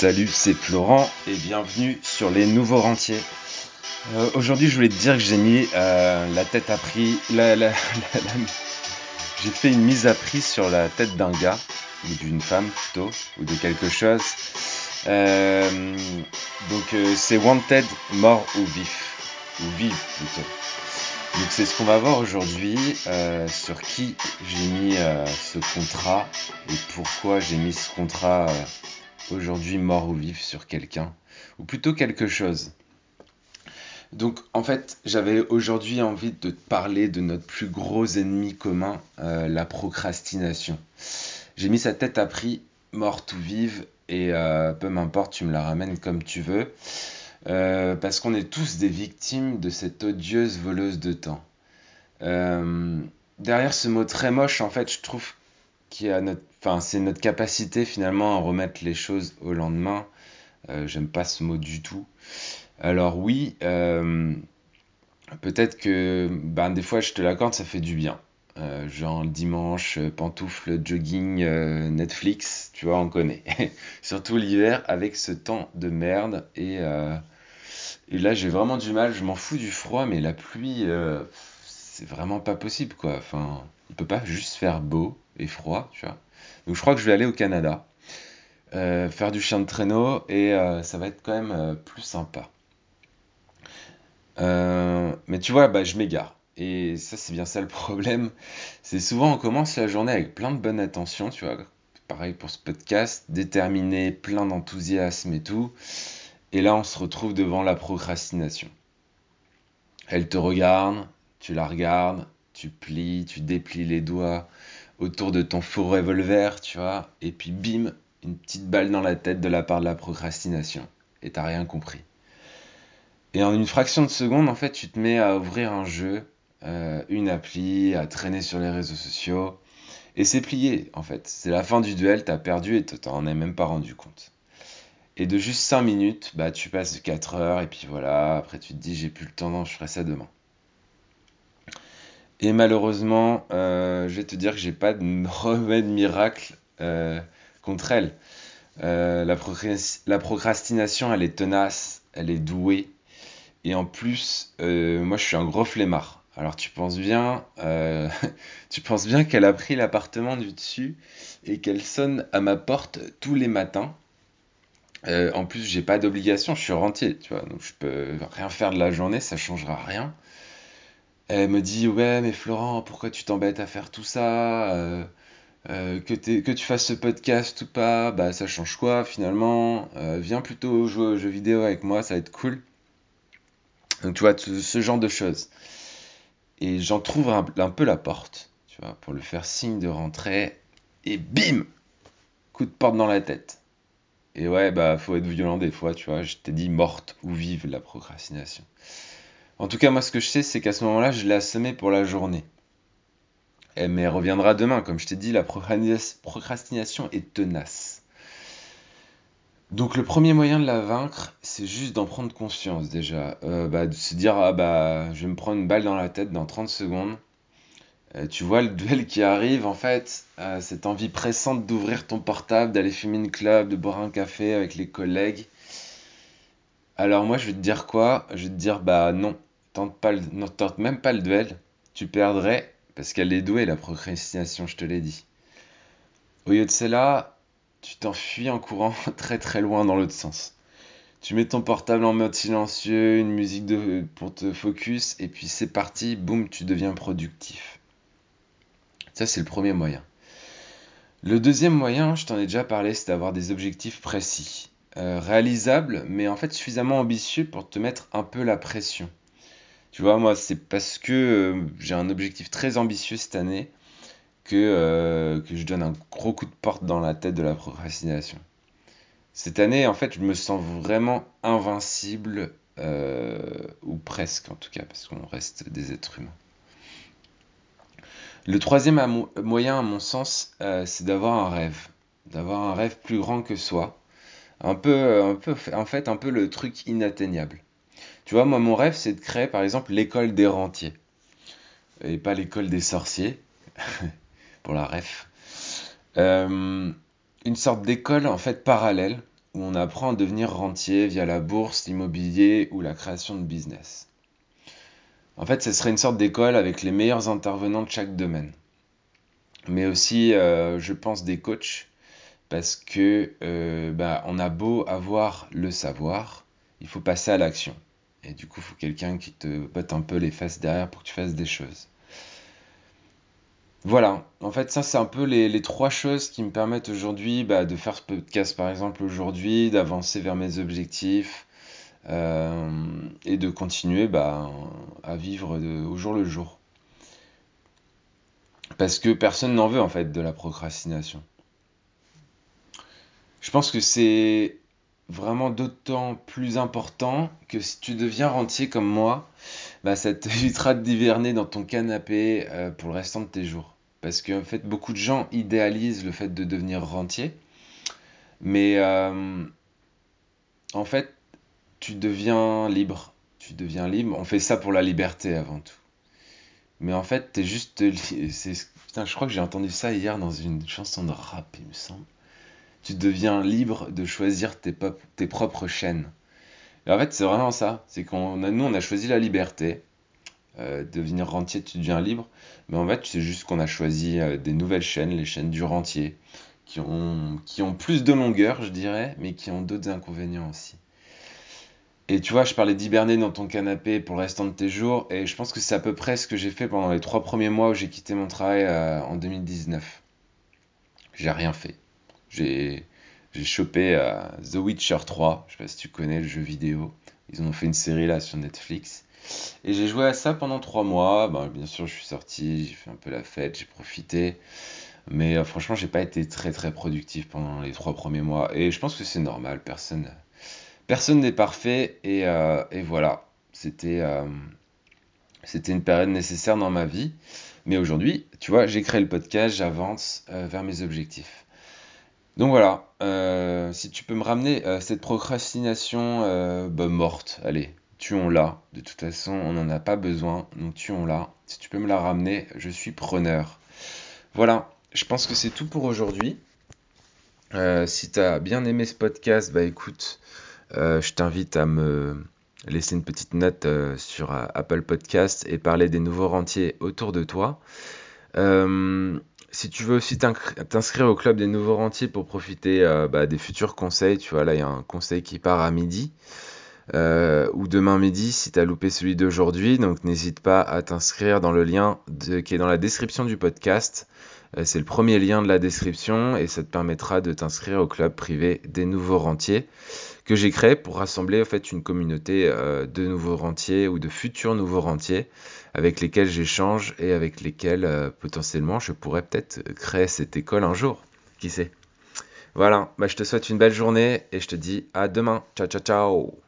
Salut, c'est Florent et bienvenue sur les nouveaux rentiers. Euh, aujourd'hui, je voulais te dire que j'ai mis euh, la tête à prix. J'ai fait une mise à prix sur la tête d'un gars, ou d'une femme plutôt, ou de quelque chose. Euh, donc, c'est Wanted, mort ou vif. Ou vive plutôt. Donc, c'est ce qu'on va voir aujourd'hui sur qui j'ai mis ce contrat et pourquoi j'ai mis ce contrat. Aujourd'hui mort ou vif sur quelqu'un, ou plutôt quelque chose. Donc en fait, j'avais aujourd'hui envie de te parler de notre plus gros ennemi commun, euh, la procrastination. J'ai mis sa tête à prix, morte ou vive, et euh, peu m'importe, tu me la ramènes comme tu veux, euh, parce qu'on est tous des victimes de cette odieuse voleuse de temps. Derrière ce mot très moche, en fait, je trouve qui a notre, enfin, c'est notre capacité finalement à remettre les choses au lendemain. Euh, j'aime pas ce mot du tout. Alors oui, euh, peut-être que ben, des fois je te l'accorde, ça fait du bien. Euh, genre le dimanche, pantoufles, jogging, Netflix, tu vois, on connaît. Surtout l'hiver avec ce temps de merde. Et, et là j'ai vraiment du mal, je m'en fous du froid, mais la pluie, c'est vraiment pas possible quoi. Enfin, il peut pas juste faire beau et froid, tu vois. Donc je crois que je vais aller au Canada, euh, faire du chien de traîneau et euh, ça va être quand même euh, plus sympa. Mais tu vois, bah, je m'égare. Et ça, c'est bien ça le problème. C'est souvent on commence la journée avec plein de bonne attention, tu vois. Pareil pour ce podcast, déterminé, plein d'enthousiasme et tout. Et là, on se retrouve devant la procrastination. Elle te regarde, tu la regardes, tu plies, tu déplies les doigts autour de ton faux revolver, tu vois, et puis bim, une petite balle dans la tête de la part de la procrastination. Et t'as rien compris. Et en une fraction de seconde, en fait, tu te mets à ouvrir un jeu, euh, une appli, à traîner sur les réseaux sociaux. Et c'est plié, en fait. C'est la fin du duel, t'as perdu et t'en es même pas rendu compte. Et de juste 5 minutes, bah tu passes 4 heures et puis voilà, après tu te dis j'ai plus le temps, non, je ferai ça demain. Et malheureusement, euh, je vais te dire que j'ai pas de remède miracle euh, contre elle. Euh, la, procras- la procrastination, elle est tenace, elle est douée. Et en plus, moi je suis un gros flemmard. Alors tu penses bien, qu'elle a pris l'appartement du dessus et qu'elle sonne à ma porte tous les matins. En plus, j'ai pas d'obligation, je suis rentier, tu vois, donc je peux rien faire de la journée, ça changera rien. Elle me dit, ouais, mais Florent, pourquoi tu t'embêtes à faire tout ça? Euh, euh, que, tu fasses ce podcast ou pas, bah ça change quoi finalement? Euh, viens plutôt jouer aux jeux vidéo avec moi, ça va être cool. Donc tu vois, ce, genre de choses. Et j'en trouve un, peu la porte, tu vois, pour le faire signe de rentrer. Et bim! Coup de porte dans la tête. Et ouais, bah faut être violent des fois, tu vois. Je t'ai dit morte ou vive la procrastination. En tout cas, moi ce que je sais, c'est qu'à ce moment-là, je l'ai assommée pour la journée. Eh, mais elle reviendra demain, comme je t'ai dit, la procrasti- procrastination est tenace. Donc le premier moyen de la vaincre, c'est juste d'en prendre conscience déjà. Euh, bah, de se dire, ah bah je vais me prendre une balle dans la tête dans 30 secondes. Euh, tu vois le duel qui arrive, en fait, euh, cette envie pressante d'ouvrir ton portable, d'aller fumer une clope, de boire un café avec les collègues. Alors moi je vais te dire quoi? Je vais te dire, bah non, tente tente même pas le duel. Tu perdrais, parce qu'elle est douée la procrastination, je te l'ai dit. Au lieu de cela, tu t'enfuis en courant très très loin dans l'autre sens. Tu mets ton portable en mode silencieux, une musique pour te focus, et puis c'est parti, boum, tu deviens productif. Ça, c'est le premier moyen. Le deuxième moyen, je t'en ai déjà parlé, c'est d'avoir des objectifs précis. Euh, réalisables, mais en fait suffisamment ambitieux pour te mettre un peu la pression. Tu vois, moi, c'est parce que euh, j'ai un objectif très ambitieux cette année que, euh, que je donne un gros coup de porte dans la tête de la procrastination. Cette année, en fait, je me sens vraiment invincible, euh, ou presque en tout cas, parce qu'on reste des êtres humains. Le troisième moyen, à mon sens, c'est d'avoir un rêve. D'avoir un rêve plus grand que soi. Un peu, en fait, un peu le truc inatteignable. Tu vois, moi, mon rêve, c'est de créer, par exemple, l'école des rentiers. Et pas l'école des sorciers, pour la ref. Euh, une sorte d'école, en fait, parallèle, où on apprend à devenir rentier via la bourse, l'immobilier ou la création de business. En fait, ce serait une sorte d'école avec les meilleurs intervenants de chaque domaine. Mais aussi, euh, je pense, des coachs, parce que euh, bah, on a beau avoir le savoir, il faut passer à l'action. Et du coup, il faut quelqu'un qui te botte un peu les fesses derrière pour que tu fasses des choses. Voilà, en fait, ça, c'est un peu les, trois choses qui me permettent aujourd'hui bah, de faire ce podcast, par exemple, aujourd'hui, d'avancer vers mes objectifs euh, et de continuer bah, à vivre au jour le jour. Parce que personne n'en veut, en fait, de la procrastination. Je pense que c'est vraiment d'autant plus important que si tu deviens rentier comme moi, bah, ça t'évitera d'hiverner dans ton canapé euh, pour le restant de tes jours. Parce qu'en fait, beaucoup de gens idéalisent le fait de devenir rentier. Mais euh, en fait, tu deviens libre. Tu deviens libre. On fait ça pour la liberté avant tout. Mais en fait, t'es juste. Putain, je crois que j'ai entendu ça hier dans une chanson de rap, il me semble. Tu deviens libre de choisir tes, propres chaînes. Et en fait, c'est vraiment ça. C'est qu'on nous, on a choisi la liberté. Euh, devenir rentier, tu deviens libre. Mais en fait, c'est juste qu'on a choisi euh, des nouvelles chaînes, les chaînes du rentier, qui ont, qui ont plus de longueur, je dirais, mais qui ont d'autres inconvénients aussi. Et tu vois, je parlais d'hiberner dans ton canapé pour le restant de tes jours, et je pense que c'est à peu près ce que j'ai fait pendant les trois premiers mois où j'ai quitté mon travail euh, en 2019. J'ai rien fait. J'ai chopé The Witcher 3, je sais pas si tu connais le jeu vidéo. Ils ont fait une série là sur Netflix. Et j'ai joué à ça pendant trois mois. Ben, bien sûr, je suis sorti, j'ai fait un peu la fête, j'ai profité. Mais euh, franchement, j'ai pas été très très productif pendant les trois premiers mois. Et je pense que c'est normal. Personne, n'est parfait. Et, euh, voilà. Euh, c'était une période nécessaire dans ma vie. Mais aujourd'hui, tu vois, j'ai créé le podcast, j'avance vers mes objectifs. Donc voilà, si tu peux me ramener cette procrastination bah, morte, allez, tuons-la. De toute façon, on n'en a pas besoin, donc tuons-la. Si tu peux me la ramener, je suis preneur. Voilà, je pense que c'est tout pour aujourd'hui. Euh, si tu as bien aimé ce podcast, bah écoute, euh, je t'invite à me laisser une petite note euh, sur Apple Podcast et parler des nouveaux rentiers autour de toi. Si tu veux aussi t'inscrire au club des nouveaux rentiers pour profiter bah, des futurs conseils, tu vois, là il y a un conseil qui part à midi. Euh, ou demain midi si tu as loupé celui d'aujourd'hui. Donc n'hésite pas à t'inscrire dans le lien qui est dans la description du podcast. Euh, c'est le premier lien de la description et ça te permettra de t'inscrire au club privé des nouveaux rentiers que j'ai créé pour rassembler en fait une communauté euh, de nouveaux rentiers ou de futurs nouveaux rentiers avec lesquels j'échange et avec lesquels potentiellement je pourrais peut-être créer cette école un jour. Qui sait? Voilà, bah, je te souhaite une belle journée et je te dis à demain. Ciao ciao ciao